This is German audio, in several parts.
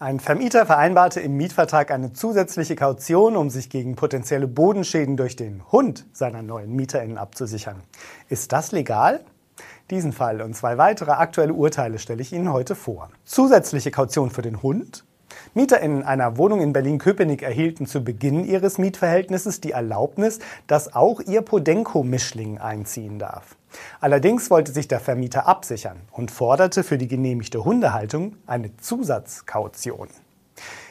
Ein Vermieter vereinbarte im Mietvertrag eine zusätzliche Kaution, um sich gegen potenzielle Bodenschäden durch den Hund seiner neuen MieterInnen abzusichern. Ist das legal? Diesen Fall und zwei weitere aktuelle Urteile stelle ich Ihnen heute vor. Zusätzliche Kaution für den Hund. MieterInnen einer Wohnung in Berlin-Köpenick erhielten zu Beginn ihres Mietverhältnisses die Erlaubnis, dass auch ihr Podenco-Mischling einziehen darf. Allerdings wollte sich der Vermieter absichern und forderte für die genehmigte Hundehaltung eine Zusatzkaution.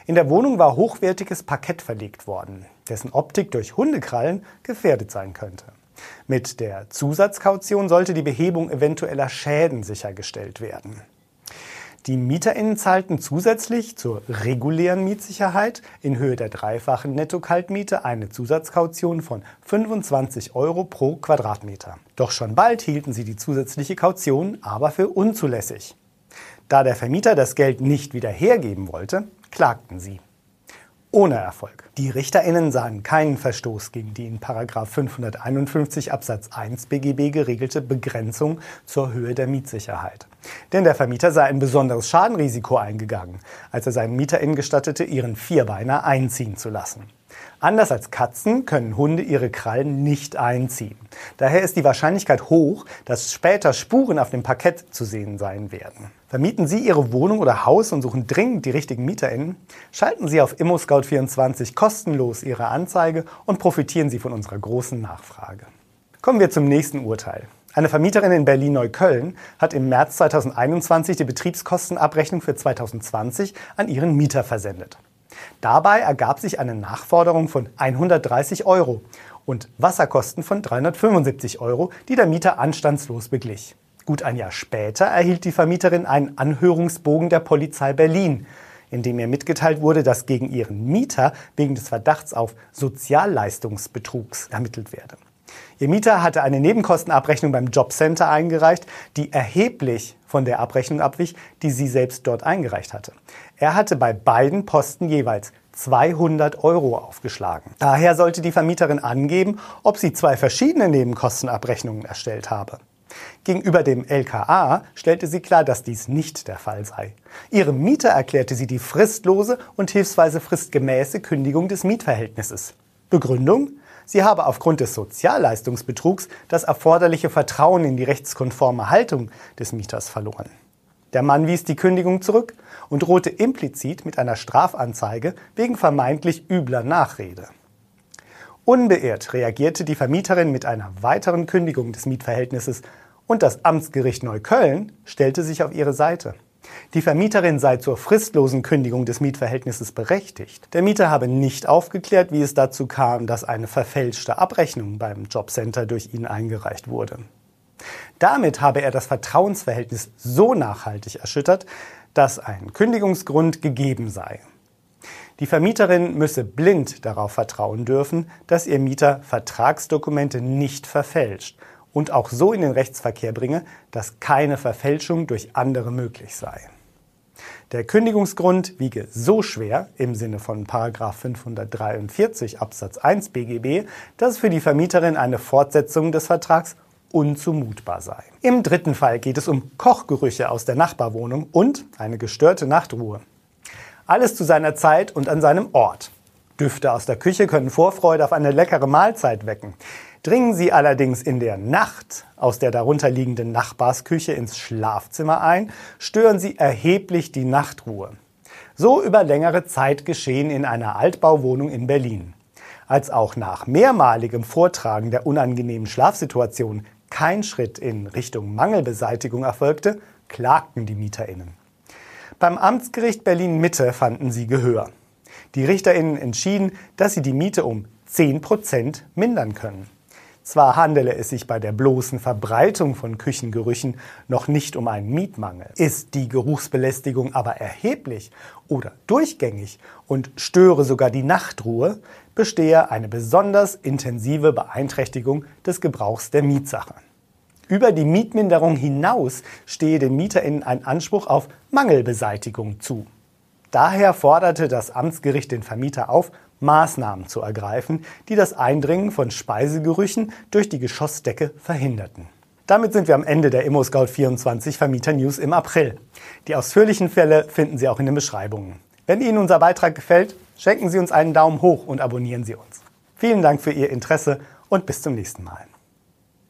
In der Wohnung war hochwertiges Parkett verlegt worden, dessen Optik durch Hundekrallen gefährdet sein könnte. Mit der Zusatzkaution sollte die Behebung eventueller Schäden sichergestellt werden. Die MieterInnen zahlten zusätzlich zur regulären Mietsicherheit in Höhe der dreifachen Netto-Kaltmiete eine Zusatzkaution von 25 Euro pro Quadratmeter. Doch schon bald hielten sie die zusätzliche Kaution aber für unzulässig. Da der Vermieter das Geld nicht wieder hergeben wollte, klagten sie ohne Erfolg. Die RichterInnen sahen keinen Verstoß gegen die in 551 Absatz 1 BGB geregelte Begrenzung zur Höhe der Mietsicherheit. Denn der Vermieter sei ein besonderes Schadenrisiko eingegangen, als er seinen MieterInnen gestattete, ihren Vierbeiner einziehen zu lassen. Anders als Katzen können Hunde ihre Krallen nicht einziehen. Daher ist die Wahrscheinlichkeit hoch, dass später Spuren auf dem Parkett zu sehen sein werden. Vermieten Sie Ihre Wohnung oder Haus und suchen dringend die richtigen MieterInnen? Schalten Sie auf ImmoScout24 kostenlos Ihre Anzeige und profitieren Sie von unserer großen Nachfrage. Kommen wir zum nächsten Urteil. Eine Vermieterin in Berlin-Neukölln hat im März 2021 die Betriebskostenabrechnung für 2020 an ihren Mieter versendet. Dabei ergab sich eine Nachforderung von 130 Euro und Wasserkosten von 375 Euro, die der Mieter anstandslos beglich. Gut ein Jahr später erhielt die Vermieterin einen Anhörungsbogen der Polizei Berlin, in dem ihr mitgeteilt wurde, dass gegen ihren Mieter wegen des Verdachts auf Sozialleistungsbetrugs ermittelt werde. Ihr Mieter hatte eine Nebenkostenabrechnung beim Jobcenter eingereicht, die erheblich von der Abrechnung abwich, die sie selbst dort eingereicht hatte. Er hatte bei beiden Posten jeweils 200 Euro aufgeschlagen. Daher sollte die Vermieterin angeben, ob sie zwei verschiedene Nebenkostenabrechnungen erstellt habe. Gegenüber dem LKA stellte sie klar, dass dies nicht der Fall sei. Ihrem Mieter erklärte sie die fristlose und hilfsweise fristgemäße Kündigung des Mietverhältnisses. Begründung? Sie habe aufgrund des Sozialleistungsbetrugs das erforderliche Vertrauen in die rechtskonforme Haltung des Mieters verloren. Der Mann wies die Kündigung zurück und drohte implizit mit einer Strafanzeige wegen vermeintlich übler Nachrede. Unbeirrt reagierte die Vermieterin mit einer weiteren Kündigung des Mietverhältnisses und das Amtsgericht Neukölln stellte sich auf ihre Seite. Die Vermieterin sei zur fristlosen Kündigung des Mietverhältnisses berechtigt. Der Mieter habe nicht aufgeklärt, wie es dazu kam, dass eine verfälschte Abrechnung beim Jobcenter durch ihn eingereicht wurde. Damit habe er das Vertrauensverhältnis so nachhaltig erschüttert, dass ein Kündigungsgrund gegeben sei. Die Vermieterin müsse blind darauf vertrauen dürfen, dass ihr Mieter Vertragsdokumente nicht verfälscht und auch so in den Rechtsverkehr bringe, dass keine Verfälschung durch andere möglich sei. Der Kündigungsgrund wiege so schwer im Sinne von 543 Absatz 1 BGB, dass für die Vermieterin eine Fortsetzung des Vertrags unzumutbar sei. Im dritten Fall geht es um Kochgerüche aus der Nachbarwohnung und eine gestörte Nachtruhe. Alles zu seiner Zeit und an seinem Ort. Düfte aus der Küche können Vorfreude auf eine leckere Mahlzeit wecken. Dringen Sie allerdings in der Nacht aus der darunterliegenden Nachbarsküche ins Schlafzimmer ein, stören Sie erheblich die Nachtruhe. So über längere Zeit geschehen in einer Altbauwohnung in Berlin. Als auch nach mehrmaligem Vortragen der unangenehmen Schlafsituation kein Schritt in Richtung Mangelbeseitigung erfolgte, klagten die Mieterinnen. Beim Amtsgericht Berlin Mitte fanden sie Gehör. Die Richterinnen entschieden, dass sie die Miete um 10 Prozent mindern können. Zwar handele es sich bei der bloßen Verbreitung von Küchengerüchen noch nicht um einen Mietmangel, ist die Geruchsbelästigung aber erheblich oder durchgängig und störe sogar die Nachtruhe, bestehe eine besonders intensive Beeinträchtigung des Gebrauchs der Mietsache. Über die Mietminderung hinaus stehe den MieterInnen ein Anspruch auf Mangelbeseitigung zu. Daher forderte das Amtsgericht den Vermieter auf, Maßnahmen zu ergreifen, die das Eindringen von Speisegerüchen durch die Geschossdecke verhinderten. Damit sind wir am Ende der ImmoScout24 Vermieter News im April. Die ausführlichen Fälle finden Sie auch in den Beschreibungen. Wenn Ihnen unser Beitrag gefällt, schenken Sie uns einen Daumen hoch und abonnieren Sie uns. Vielen Dank für Ihr Interesse und bis zum nächsten Mal.